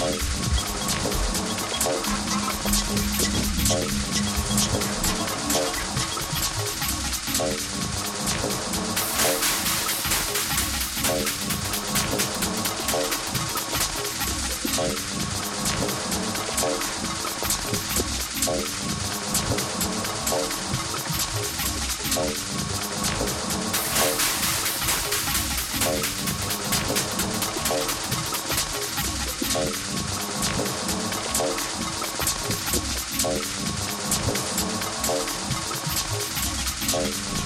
Bye. Bye.